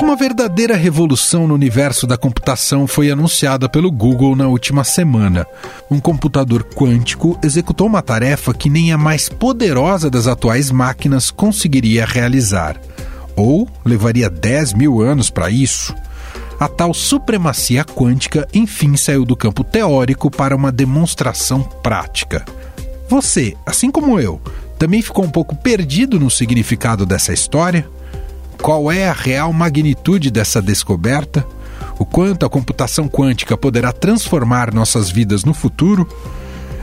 Uma verdadeira revolução no universo da computação foi anunciada pelo Google na última semana. Um computador quântico executou uma tarefa que nem a mais poderosa das atuais máquinas conseguiria realizar. Ou levaria 10 mil anos para isso. A tal supremacia quântica enfim saiu do campo teórico para uma demonstração prática. Você, assim como eu, também ficou um pouco perdido no significado dessa história? Qual é a real magnitude dessa descoberta? O quanto a computação quântica poderá transformar nossas vidas no futuro?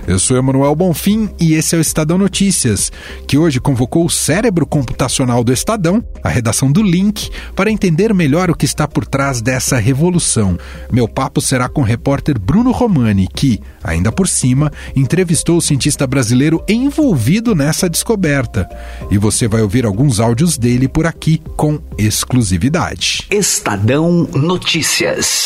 Eu sou Emanuel Bonfim e esse é o Estadão Notícias, que hoje convocou o cérebro computacional do Estadão, a redação do Link, para entender melhor o que está por trás dessa revolução. Meu papo será com o repórter Bruno Romani, que, ainda por cima, entrevistou o cientista brasileiro envolvido nessa descoberta. E você vai ouvir alguns áudios dele por aqui com exclusividade. Estadão Notícias.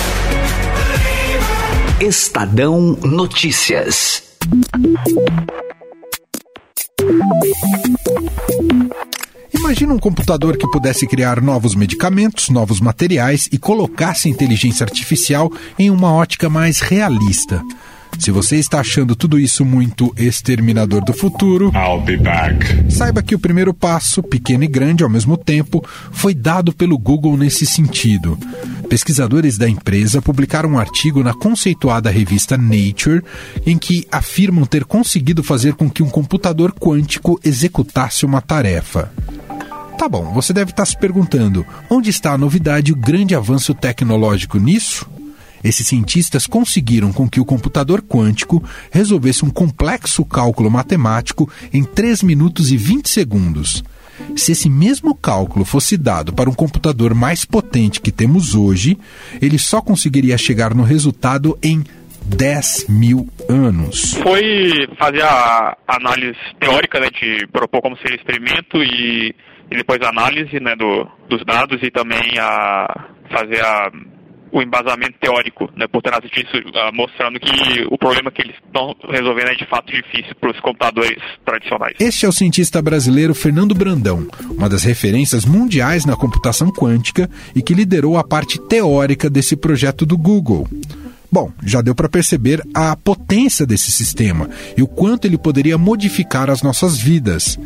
Estadão Notícias. Imagina um computador que pudesse criar novos medicamentos, novos materiais e colocasse a inteligência artificial em uma ótica mais realista. Se você está achando tudo isso muito exterminador do futuro, saiba que o primeiro passo, pequeno e grande ao mesmo tempo, foi dado pelo Google nesse sentido. Pesquisadores da empresa publicaram um artigo na conceituada revista Nature em que afirmam ter conseguido fazer com que um computador quântico executasse uma tarefa. Tá bom, você deve estar se perguntando: onde está a novidade e o grande avanço tecnológico nisso? Esses cientistas conseguiram com que o computador quântico resolvesse um complexo cálculo matemático em 3 minutos e 20 segundos. Se esse mesmo cálculo fosse dado para um computador mais potente que temos hoje, ele só conseguiria chegar no resultado em 10 mil anos. Foi fazer a análise teórica, né, de propor como seria o experimento e, e depois a análise né, do, dos dados e também a fazer a o embasamento teórico né, por trás disso, uh, mostrando que o problema que eles estão resolvendo é de fato difícil para os computadores tradicionais. Este é o cientista brasileiro Fernando Brandão, uma das referências mundiais na computação quântica e que liderou a parte teórica desse projeto do Google. Bom, já deu para perceber a potência desse sistema e o quanto ele poderia modificar as nossas vidas.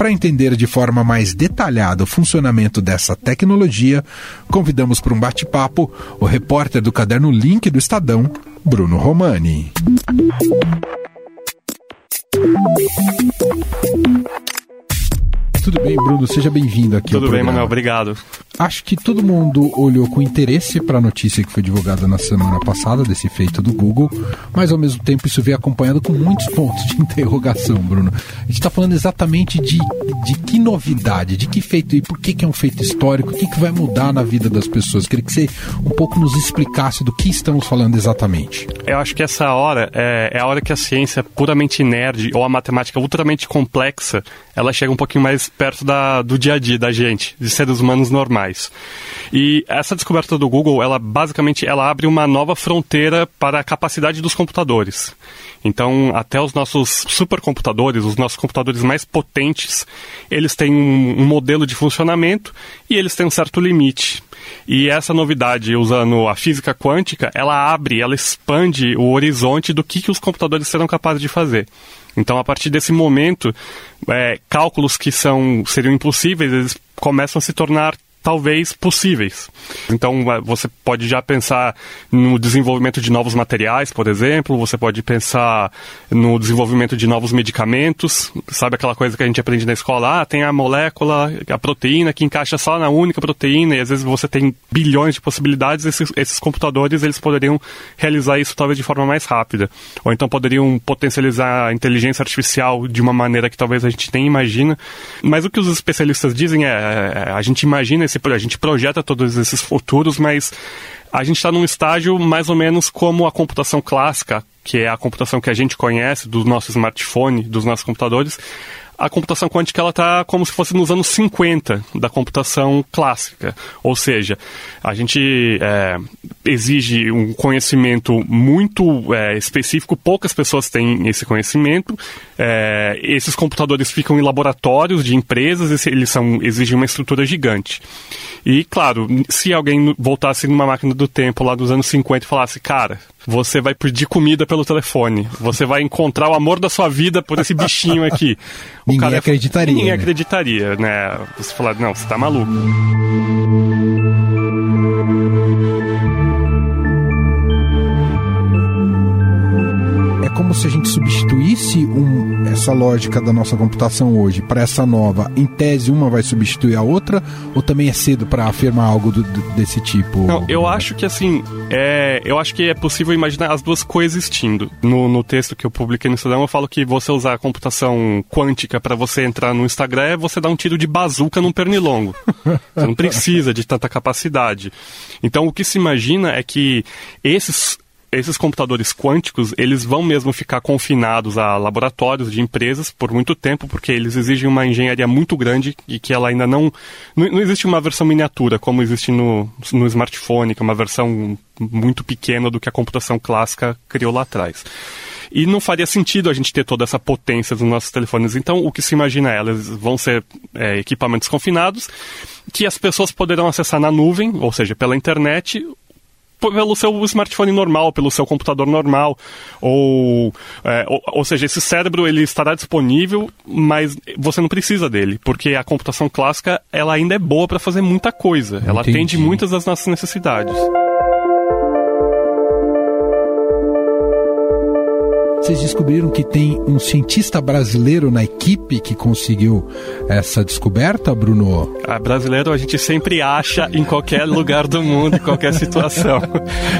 Para entender de forma mais detalhada o funcionamento dessa tecnologia, convidamos para um bate-papo o repórter do caderno Link do Estadão, Bruno Romani. Tudo bem, Bruno? Seja bem-vindo aqui. Tudo bem, Manuel. Obrigado. Acho que todo mundo olhou com interesse para a notícia que foi divulgada na semana passada desse feito do Google, mas ao mesmo tempo isso vem acompanhado com muitos pontos de interrogação, Bruno. A gente está falando exatamente de, de que novidade, de que feito e por que, que é um feito histórico, o que, que vai mudar na vida das pessoas. Queria que você um pouco nos explicasse do que estamos falando exatamente. Eu acho que essa hora é, é a hora que a ciência puramente nerd ou a matemática ultramente complexa ela chega um pouquinho mais perto da, do dia a dia da gente, de seres humanos normais. E essa descoberta do Google, ela basicamente ela abre uma nova fronteira para a capacidade dos computadores. Então, até os nossos supercomputadores, os nossos computadores mais potentes, eles têm um, um modelo de funcionamento e eles têm um certo limite. E essa novidade, usando a física quântica, ela abre, ela expande o horizonte do que, que os computadores serão capazes de fazer. Então, a partir desse momento, é, cálculos que são seriam impossíveis, eles começam a se tornar talvez possíveis. Então você pode já pensar no desenvolvimento de novos materiais, por exemplo, você pode pensar no desenvolvimento de novos medicamentos, sabe aquela coisa que a gente aprende na escola, ah, tem a molécula, a proteína que encaixa só na única proteína e às vezes você tem bilhões de possibilidades, esses, esses computadores eles poderiam realizar isso talvez de forma mais rápida, ou então poderiam potencializar a inteligência artificial de uma maneira que talvez a gente nem imagina, mas o que os especialistas dizem é, é a gente imagina esse, a gente projeta todos esses futuros, mas a gente está num estágio mais ou menos como a computação clássica, que é a computação que a gente conhece do nosso smartphone, dos nossos computadores, a computação quântica ela está como se fosse nos anos 50 da computação clássica. Ou seja, a gente é, exige um conhecimento muito é, específico, poucas pessoas têm esse conhecimento. É, esses computadores ficam em laboratórios de empresas, eles são, exigem uma estrutura gigante. E, claro, se alguém voltasse numa máquina do tempo lá dos anos 50 e falasse, cara, você vai pedir comida pelo telefone, você vai encontrar o amor da sua vida por esse bichinho aqui. O ninguém cara, acreditaria. Ninguém né? acreditaria, né? Você falar, não, você tá maluco. como se a gente substituísse um, essa lógica da nossa computação hoje para essa nova. Em tese, uma vai substituir a outra? Ou também é cedo para afirmar algo do, do, desse tipo? Não, eu acho que assim, é, eu acho que é possível imaginar as duas coexistindo. No, no texto que eu publiquei no Instagram, eu falo que você usar a computação quântica para você entrar no Instagram é você dar um tiro de bazuca num pernilongo. você não precisa de tanta capacidade. Então, o que se imagina é que esses esses computadores quânticos, eles vão mesmo ficar confinados a laboratórios de empresas por muito tempo, porque eles exigem uma engenharia muito grande e que ela ainda não... Não, não existe uma versão miniatura, como existe no, no smartphone, que é uma versão muito pequena do que a computação clássica criou lá atrás. E não faria sentido a gente ter toda essa potência dos nossos telefones. Então, o que se imagina é, elas vão ser é, equipamentos confinados que as pessoas poderão acessar na nuvem, ou seja, pela internet, pelo seu smartphone normal, pelo seu computador normal, ou, é, ou, ou, seja, esse cérebro ele estará disponível, mas você não precisa dele, porque a computação clássica ela ainda é boa para fazer muita coisa, ela Entendi. atende muitas das nossas necessidades. Vocês descobriram que tem um cientista brasileiro na equipe que conseguiu essa descoberta, Bruno? A brasileiro a gente sempre acha em qualquer lugar do mundo, em qualquer situação.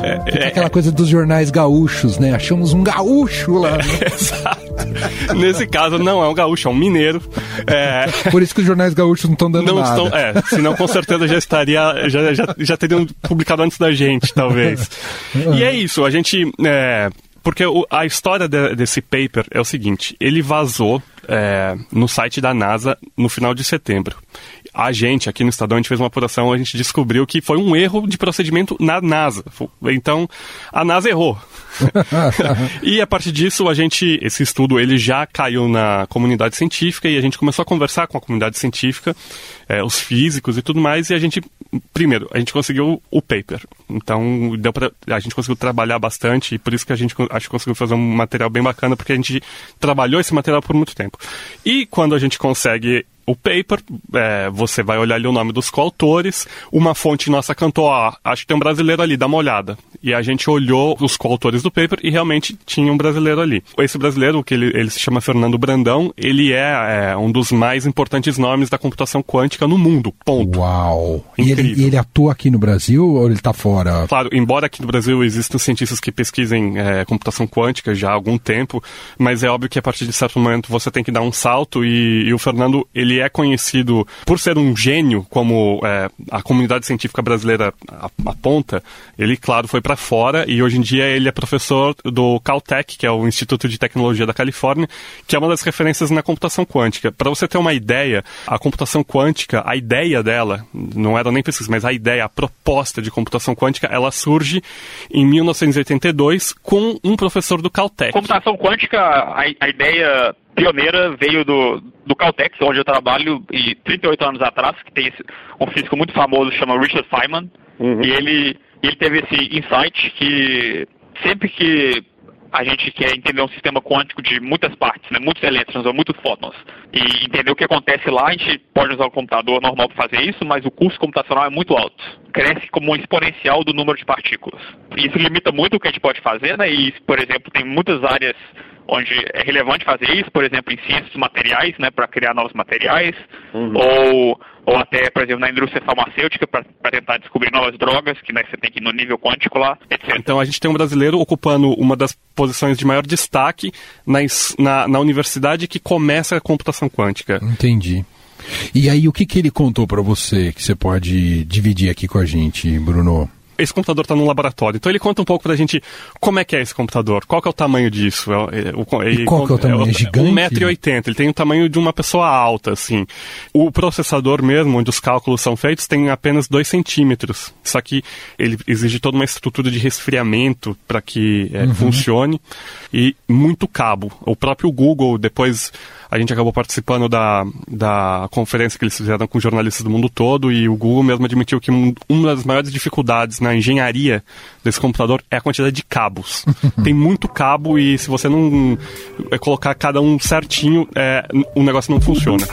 É, é, aquela coisa dos jornais gaúchos, né? Achamos um gaúcho lá. Né? Exato. Nesse caso, não é um gaúcho, é um mineiro. É... Por isso que os jornais gaúchos não estão dando não nada. Estão, é, senão com certeza já estaria, já, já, já teriam publicado antes da gente, talvez. E é isso, a gente... Porque o, a história de, desse paper é o seguinte: ele vazou é, no site da NASA no final de setembro. A gente, aqui no Estadão, a gente fez uma apuração, a gente descobriu que foi um erro de procedimento na NASA. Então, a NASA errou. e a partir disso, a gente, esse estudo, ele já caiu na comunidade científica e a gente começou a conversar com a comunidade científica, é, os físicos e tudo mais, e a gente, primeiro, a gente conseguiu o paper. Então, deu pra, a gente conseguiu trabalhar bastante e por isso que a gente acho que conseguiu fazer um material bem bacana, porque a gente trabalhou esse material por muito tempo. E quando a gente consegue o paper, é, você vai olhar ali o nome dos coautores, uma fonte nossa cantou, ah, acho que tem um brasileiro ali, dá uma olhada. E a gente olhou os coautores do paper e realmente tinha um brasileiro ali. Esse brasileiro, que ele, ele se chama Fernando Brandão, ele é, é, um dos mais importantes nomes da computação quântica no mundo, ponto. Uau! Incrível. E ele, ele atua aqui no Brasil ou ele está fora? Claro, embora aqui no Brasil existam cientistas que pesquisem é, computação quântica já há algum tempo, mas é óbvio que a partir de certo momento você tem que dar um salto e, e o Fernando, ele é conhecido por ser um gênio, como é, a comunidade científica brasileira aponta. Ele, claro, foi para fora e hoje em dia ele é professor do Caltech, que é o Instituto de Tecnologia da Califórnia, que é uma das referências na computação quântica. Para você ter uma ideia, a computação quântica, a ideia dela, não era nem pesquisa, mas a ideia, a proposta de computação quântica, ela surge em 1982 com um professor do Caltech. Computação quântica, a, a ideia pioneira veio do, do Caltech, onde eu trabalho, e 38 anos atrás, que tem esse, um físico muito famoso, chama Richard Feynman, uhum. e ele, ele teve esse insight que sempre que a gente quer entender um sistema quântico de muitas partes, né, muitos elétrons ou muitos fótons, e entender o que acontece lá, a gente pode usar o computador normal para fazer isso, mas o custo computacional é muito alto. Cresce como um exponencial do número de partículas. Isso limita muito o que a gente pode fazer, né, e, por exemplo, tem muitas áreas onde é relevante fazer isso, por exemplo, em ciências materiais, né, para criar novos materiais, uhum. ou, ou até, por exemplo, na indústria farmacêutica, para tentar descobrir novas drogas, que né, você tem que ir no nível quântico lá, etc. Então a gente tem um brasileiro ocupando uma das posições de maior destaque na, na, na universidade que começa a computação quântica. Entendi. E aí, o que, que ele contou para você que você pode dividir aqui com a gente, Bruno? Esse computador está no laboratório. Então ele conta um pouco pra gente como é que é esse computador, qual que é o tamanho disso. É, é, e qual que é o tamanho? É, é gigante? 1,80m, ele tem o tamanho de uma pessoa alta, assim. O processador mesmo, onde os cálculos são feitos, tem apenas 2 centímetros. Só que ele exige toda uma estrutura de resfriamento para que é, uhum. funcione e muito cabo. O próprio Google, depois a gente acabou participando da, da conferência que eles fizeram com jornalistas do mundo todo e o Google mesmo admitiu que uma das maiores dificuldades na engenharia desse computador é a quantidade de cabos. Tem muito cabo e se você não é, colocar cada um certinho, é, o negócio não funciona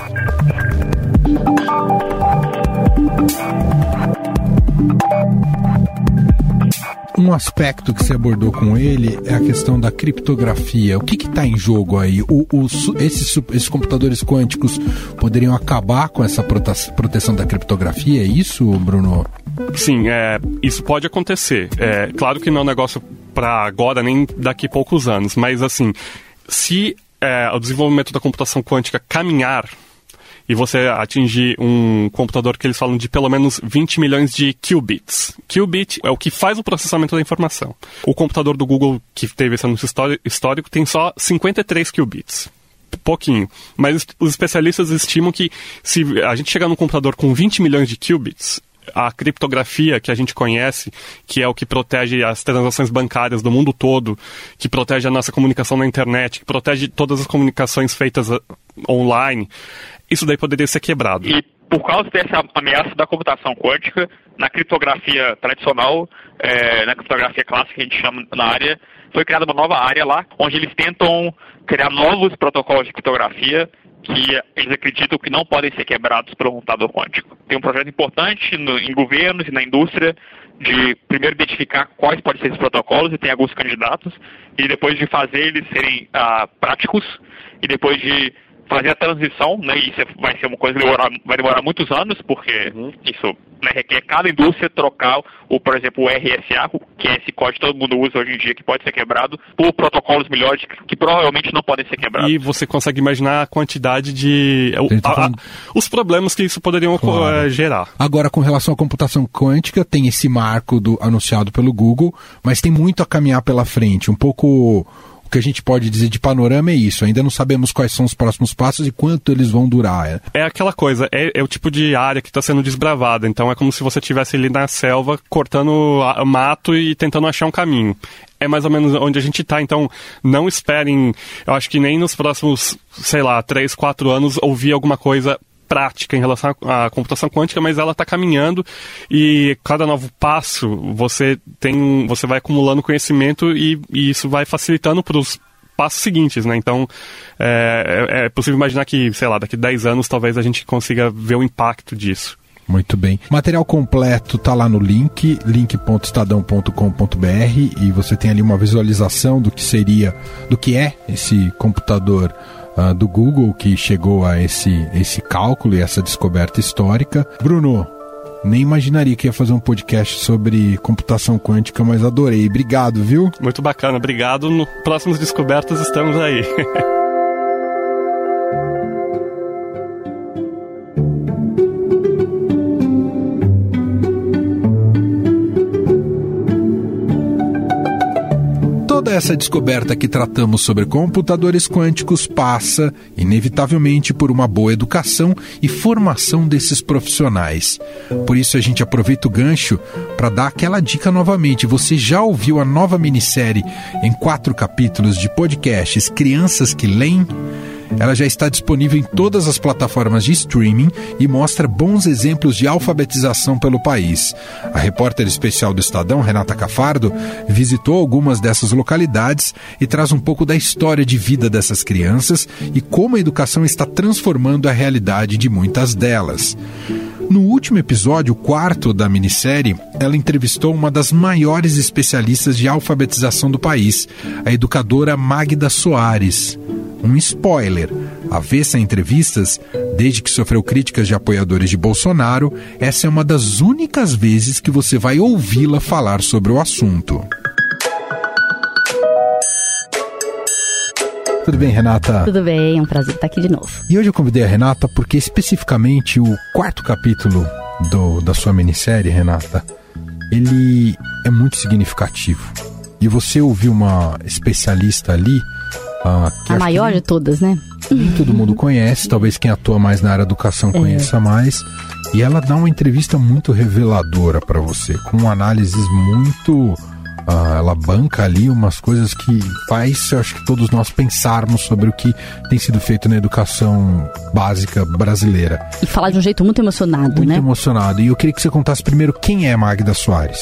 um aspecto que você abordou com ele é a questão da criptografia. O que está em jogo aí? O, o, esses, esses computadores quânticos poderiam acabar com essa proteção da criptografia? É isso, Bruno? Sim, é, isso pode acontecer. É, claro que não é um negócio para agora, nem daqui a poucos anos, mas assim, se é, o desenvolvimento da computação quântica caminhar e você atingir um computador que eles falam de pelo menos 20 milhões de qubits. Qubit é o que faz o processamento da informação. O computador do Google que teve esse anúncio histórico tem só 53 qubits pouquinho. Mas os especialistas estimam que se a gente chegar num computador com 20 milhões de qubits, a criptografia que a gente conhece, que é o que protege as transações bancárias do mundo todo, que protege a nossa comunicação na internet, que protege todas as comunicações feitas uh, online, isso daí poderia ser quebrado. E por causa dessa ameaça da computação quântica, na criptografia tradicional, é, na criptografia clássica que a gente chama na área, foi criada uma nova área lá, onde eles tentam criar novos protocolos de criptografia que eles acreditam que não podem ser quebrados pelo computador quântico. Tem um projeto importante no, em governos e na indústria de primeiro identificar quais podem ser esses protocolos e tem alguns candidatos e depois de fazer eles serem ah, práticos e depois de fazer a transição, né, isso vai ser uma coisa que demorar, vai demorar muitos anos, porque uhum. isso né, requer cada indústria trocar, o, por exemplo, o RSA, que é esse código que todo mundo usa hoje em dia, que pode ser quebrado, por protocolos melhores que, que provavelmente não podem ser quebrados. E você consegue imaginar a quantidade de... Tá a, a, os problemas que isso poderiam claro. Eh, gerar. Agora, com relação à computação quântica, tem esse marco do, anunciado pelo Google, mas tem muito a caminhar pela frente, um pouco o que a gente pode dizer de panorama é isso. Ainda não sabemos quais são os próximos passos e quanto eles vão durar. É aquela coisa, é, é o tipo de área que está sendo desbravada. Então é como se você estivesse ali na selva cortando mato e tentando achar um caminho é mais ou menos onde a gente está. Então, não esperem, eu acho que nem nos próximos, sei lá, 3, 4 anos ouvir alguma coisa prática em relação à computação quântica, mas ela está caminhando e cada novo passo você tem, você vai acumulando conhecimento e, e isso vai facilitando para os passos seguintes, né? Então, é, é, é possível imaginar que, sei lá, daqui a 10 anos talvez a gente consiga ver o impacto disso. Muito bem. O material completo está lá no link, link.estadão.com.br e você tem ali uma visualização do que seria, do que é esse computador uh, do Google que chegou a esse, esse cálculo e essa descoberta histórica. Bruno, nem imaginaria que ia fazer um podcast sobre computação quântica, mas adorei. Obrigado, viu? Muito bacana, obrigado. No próximos descobertas estamos aí. essa descoberta que tratamos sobre computadores quânticos passa, inevitavelmente, por uma boa educação e formação desses profissionais. Por isso a gente aproveita o gancho para dar aquela dica novamente. Você já ouviu a nova minissérie em quatro capítulos de podcasts Crianças que Leem? Ela já está disponível em todas as plataformas de streaming e mostra bons exemplos de alfabetização pelo país. A repórter especial do Estadão, Renata Cafardo, visitou algumas dessas localidades e traz um pouco da história de vida dessas crianças e como a educação está transformando a realidade de muitas delas. No último episódio, quarto da minissérie, ela entrevistou uma das maiores especialistas de alfabetização do país, a educadora Magda Soares. Um spoiler: avessa entrevistas, desde que sofreu críticas de apoiadores de Bolsonaro, essa é uma das únicas vezes que você vai ouvi-la falar sobre o assunto. Tudo bem, Renata? Tudo bem, é um prazer estar aqui de novo. E hoje eu convidei a Renata porque especificamente o quarto capítulo do, da sua minissérie, Renata, ele é muito significativo. E você ouviu uma especialista ali. Uh, a maior de todas, né? Nem todo mundo conhece, talvez quem atua mais na área da educação é. conheça é. mais. E ela dá uma entrevista muito reveladora para você, com análises muito Uh, ela banca ali umas coisas que faz, eu acho que todos nós pensarmos sobre o que tem sido feito na educação básica brasileira. E falar de um jeito muito emocionado, muito né? Muito emocionado. E eu queria que você contasse primeiro quem é Magda Soares.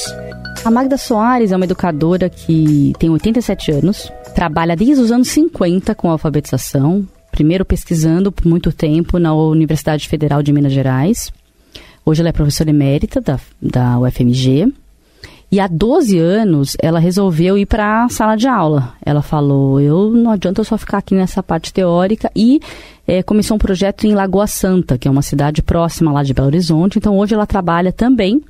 A Magda Soares é uma educadora que tem 87 anos, trabalha desde os anos 50 com alfabetização, primeiro pesquisando por muito tempo na Universidade Federal de Minas Gerais. Hoje ela é professora emérita da, da UFMG e há 12 anos ela resolveu ir para a sala de aula. Ela falou: eu não adianta eu só ficar aqui nessa parte teórica e é, começou um projeto em Lagoa Santa, que é uma cidade próxima lá de Belo Horizonte. Então hoje ela trabalha também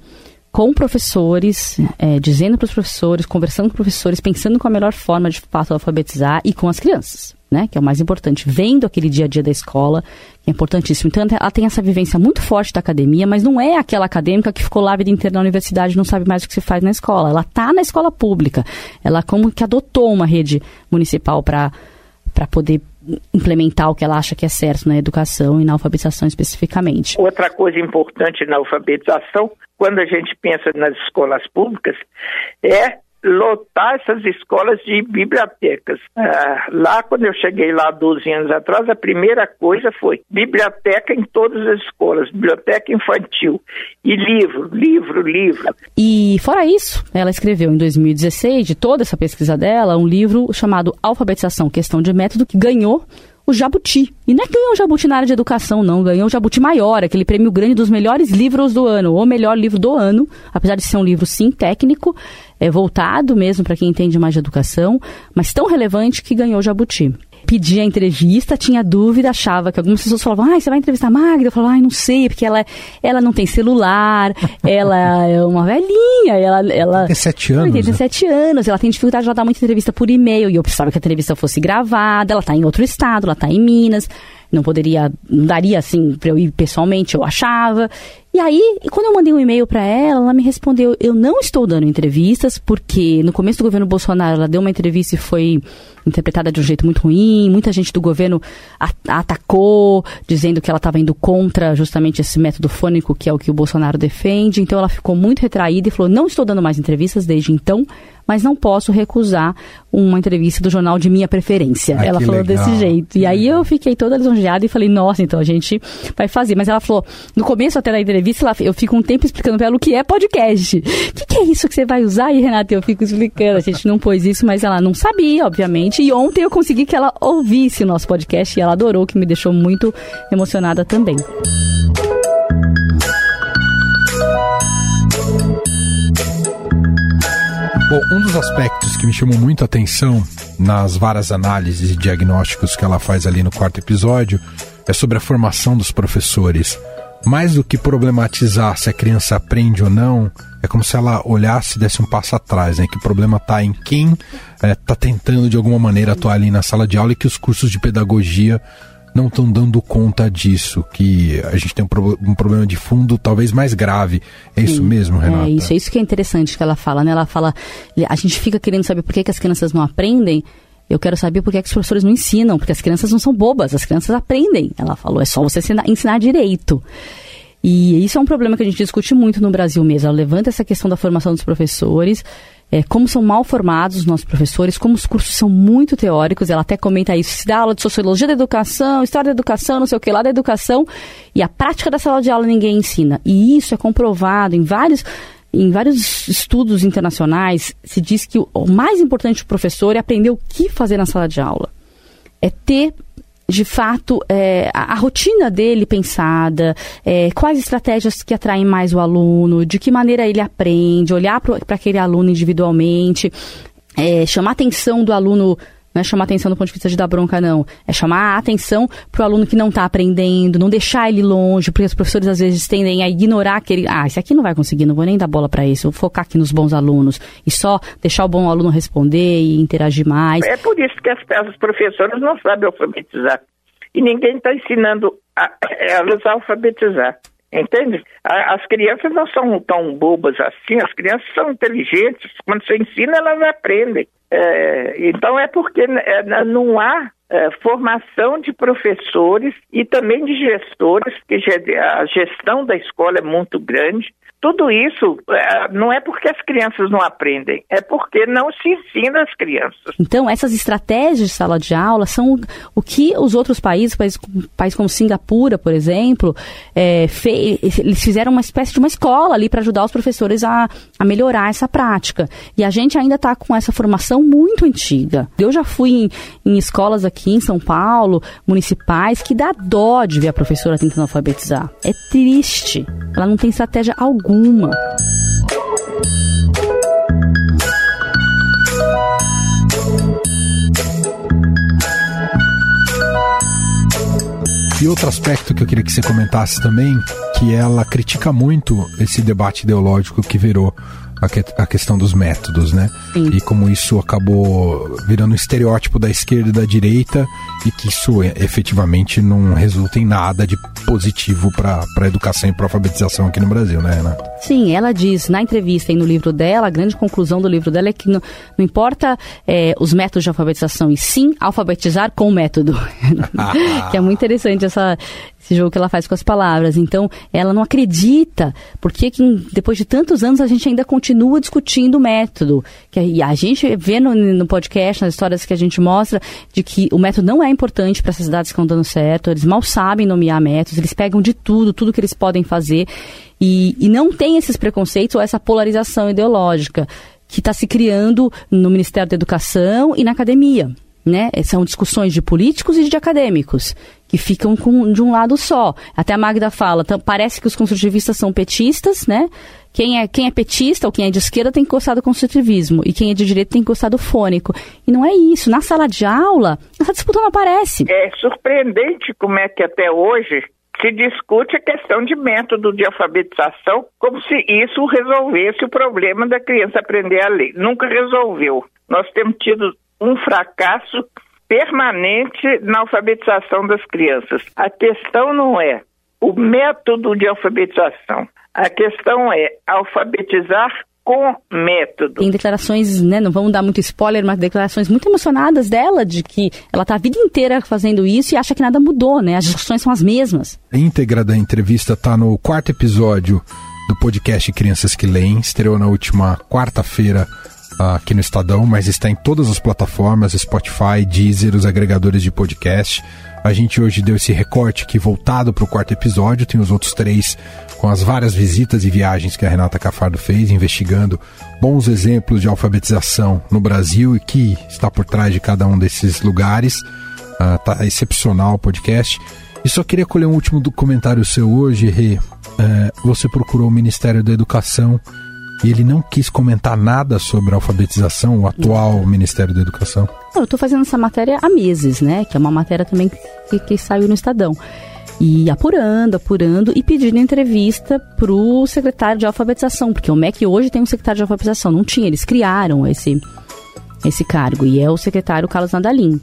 com professores, é, dizendo para os professores, conversando com professores, pensando com a melhor forma de fato alfabetizar e com as crianças né? Que é o mais importante, vendo aquele dia a dia da escola, que é importantíssimo. Então, ela tem essa vivência muito forte da academia, mas não é aquela acadêmica que ficou lá a vida inteira na universidade e não sabe mais o que se faz na escola. Ela está na escola pública. Ela como que adotou uma rede municipal para para poder implementar o que ela acha que é certo na educação e na alfabetização especificamente. Outra coisa importante na alfabetização, quando a gente pensa nas escolas públicas, é lotar essas escolas de bibliotecas. Ah, lá, quando eu cheguei lá 12 anos atrás, a primeira coisa foi biblioteca em todas as escolas, biblioteca infantil. E livro, livro, livro. E fora isso, ela escreveu em 2016, de toda essa pesquisa dela, um livro chamado Alfabetização, Questão de Método, que ganhou o Jabuti. E não é que ganhou o Jabuti na área de educação, não. Ganhou o Jabuti Maior, aquele prêmio grande dos melhores livros do ano, ou melhor livro do ano, apesar de ser um livro, sim, técnico, é voltado mesmo para quem entende mais de educação, mas tão relevante que ganhou o Jabuti pedia a entrevista, tinha dúvida, achava que algumas pessoas falavam, ah, você vai entrevistar a Magda? Eu falava, ai, não sei, porque ela, ela não tem celular, ela é uma velhinha, ela... ela tem anos. Tem sete anos, ela tem dificuldade de dar muita entrevista por e-mail, e eu precisava que a entrevista fosse gravada, ela está em outro estado, ela está em Minas, não poderia, não daria assim para eu ir pessoalmente, eu achava. E aí, quando eu mandei um e-mail para ela, ela me respondeu: "Eu não estou dando entrevistas porque no começo do governo Bolsonaro ela deu uma entrevista e foi interpretada de um jeito muito ruim. Muita gente do governo a, atacou, dizendo que ela estava indo contra justamente esse método fônico que é o que o Bolsonaro defende. Então ela ficou muito retraída e falou: "Não estou dando mais entrevistas desde então, mas não posso recusar uma entrevista do jornal de minha preferência". Ah, ela falou legal. desse jeito. E aí eu fiquei toda lisonjeada e falei: "Nossa, então a gente vai fazer". Mas ela falou: "No começo até da entrevista, eu fico um tempo explicando para ela o que é podcast. O que, que, é isso que você vai usar?" E Renata, eu fico explicando. A gente não pôs isso, mas ela não sabia, obviamente. E ontem eu consegui que ela ouvisse o nosso podcast e ela adorou, que me deixou muito emocionada também. Bom, um dos aspectos que me chamou muito a atenção nas várias análises e diagnósticos que ela faz ali no quarto episódio é sobre a formação dos professores. Mais do que problematizar se a criança aprende ou não, é como se ela olhasse e desse um passo atrás, né? Que o problema está em quem está é, tá tentando de alguma maneira atuar ali na sala de aula e que os cursos de pedagogia não estão dando conta disso, que a gente tem um, pro, um, problema de fundo talvez mais grave. É isso Sim, mesmo, Renata? É isso, é isso que é interessante que ela fala, né? Ela fala, a gente fica querendo saber por que, que as crianças não aprendem, eu quero saber por que, que os professores não ensinam, porque as crianças não são bobas, as crianças aprendem. Ela falou, é só você ensinar, ensinar direito. E isso é um problema que a gente discute muito no Brasil mesmo. Ela levanta essa questão da formação dos professores, é, como são mal formados os nossos professores, como os cursos são muito teóricos. Ela até comenta isso. Se dá aula de sociologia da educação, história da educação, não sei o que lá da educação, e a prática da sala de aula ninguém ensina. E isso é comprovado em vários em vários estudos internacionais, se diz que o mais importante do professor é aprender o que fazer na sala de aula. É ter de fato, é, a, a, rotina dele pensada, é, quais estratégias que atraem mais o aluno, de que maneira ele aprende, olhar para aquele aluno individualmente, é, chamar a atenção do aluno Não é chamar atenção do ponto de vista de dar bronca, não. É chamar a atenção para o aluno que não está aprendendo, não deixar ele longe, porque os professores às vezes tendem a ignorar aquele. Ah, esse aqui não vai conseguir, não vou nem dar bola para isso, vou focar aqui nos bons alunos. E só deixar o bom aluno responder e interagir mais. É por isso que as, as professoras não sabem alfabetizar. E ninguém está ensinando a, elas a alfabetizar. Entende? As crianças não são tão bobas assim, as crianças são inteligentes. Quando você ensina, elas aprendem. É, então é porque é, não há é, formação de professores e também de gestores, que a gestão da escola é muito grande. Tudo isso é, não é porque as crianças não aprendem, é porque não se ensina às crianças. Então, essas estratégias de sala de aula são o que os outros países, países, países como Singapura, por exemplo, é, eles fizeram uma espécie de uma escola ali para ajudar os professores a, a melhorar essa prática. E a gente ainda está com essa formação muito antiga. Eu já fui em, em escolas aqui em São Paulo, municipais, que dá dó de ver a professora tentando alfabetizar. É triste. Ela não tem estratégia alguma. E outro aspecto que eu queria que você comentasse também, que ela critica muito esse debate ideológico que virou a, que, a questão dos métodos, né? Sim. E como isso acabou virando um estereótipo da esquerda e da direita e que isso é, efetivamente não resulta em nada de positivo para a educação e para a alfabetização aqui no Brasil, né, Ana? Sim, ela diz na entrevista e no livro dela, a grande conclusão do livro dela é que não, não importa é, os métodos de alfabetização, e sim alfabetizar com o método. que é muito interessante essa, esse jogo que ela faz com as palavras. Então, ela não acredita, porque que, depois de tantos anos a gente ainda continua discutindo o método. Que a, a gente vê no, no, podcast, nas histórias que a gente mostra, de que o método não é importante para essas cidades que estão dando certo, eles mal sabem nomear métodos, eles pegam de tudo, tudo que eles podem fazer, e, e não tem esses preconceitos ou essa polarização ideológica que está se criando no Ministério da Educação e na academia. Né? São discussões de políticos e de acadêmicos que ficam com, de um lado só. Até a Magda fala, parece que os construtivistas são petistas, né? Quem é, quem é petista ou quem é de esquerda tem que gostar do construtivismo e quem é de direita tem que gostar do fônico. E não é isso. Na sala de aula, essa disputa não aparece. É surpreendente como é que até hoje se discute a questão de método de alfabetização como se isso resolvesse o problema da criança aprender a ler. Nunca resolveu. Nós temos tido um fracasso permanente na alfabetização das crianças. A questão não é o método de alfabetização, a questão é alfabetizar com método. Tem declarações, né, não vamos dar muito spoiler, mas declarações muito emocionadas dela de que ela está a vida inteira fazendo isso e acha que nada mudou, né? As discussões são as mesmas. A íntegra da entrevista está no quarto episódio do podcast Crianças que Leem, estreou na última quarta-feira aqui no Estadão, mas está em todas as plataformas, Spotify, Deezer, os agregadores de podcast. A gente hoje deu esse recorte aqui voltado para o quarto episódio, tem os outros três com as várias visitas e viagens que a Renata Cafardo fez, investigando bons exemplos de alfabetização no Brasil e que está por trás de cada um desses lugares. Uh, tá excepcional o podcast. E só queria colher um último comentário seu hoje, Rê. Uh, você procurou o Ministério da Educação e ele não quis comentar nada sobre a alfabetização, o atual. Ministério da Educação? Eu estou fazendo essa matéria há meses, né? Que é uma matéria também que, que saiu no Estadão. E apurando, apurando e pedindo entrevista para o secretário de alfabetização, porque o MEC hoje tem um secretário de alfabetização, não tinha, eles criaram esse, esse cargo, e é o secretário Carlos Nadalim.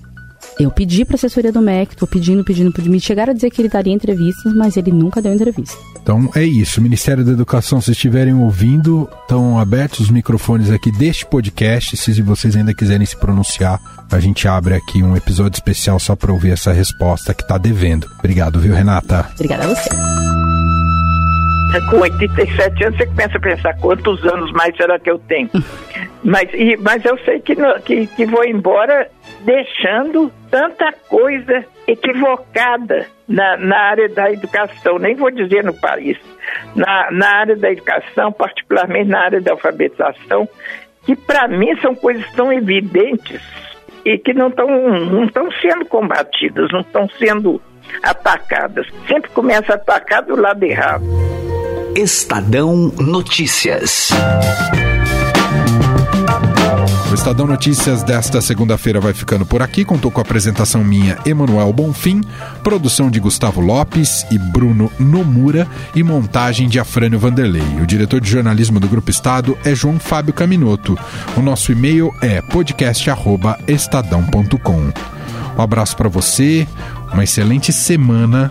Eu pedi para a assessoria do MEC, estou pedindo, pedindo, pedindo. Me chegaram a dizer que ele daria entrevistas, mas ele nunca deu entrevista. Então é isso. Ministério da Educação, se estiverem ouvindo, estão abertos os microfones aqui deste podcast. Se vocês ainda quiserem se pronunciar, a gente abre aqui um episódio especial só para ouvir essa resposta que está devendo. Obrigado, viu, Renata? Obrigada a você. Com 87 anos, você começa a pensar quantos anos mais será que eu tenho. mas, e, mas eu sei que, que, que vou embora deixando tanta coisa equivocada na, na área da educação, nem vou dizer no país, na, na área da educação, particularmente na área da alfabetização, que para mim são coisas tão evidentes e que não estão não estão sendo combatidas, não estão sendo atacadas. Sempre começa a atacar do lado errado. Estadão Notícias. O Estadão Notícias desta segunda-feira vai ficando por aqui. Contou com a apresentação minha, Emanuel Bonfim, produção de Gustavo Lopes e Bruno Nomura e montagem de Afrânio Vanderlei. O diretor de jornalismo do Grupo Estado é João Fábio Caminoto. O nosso e-mail é podcast@estadão.com. Um abraço para você, uma excelente semana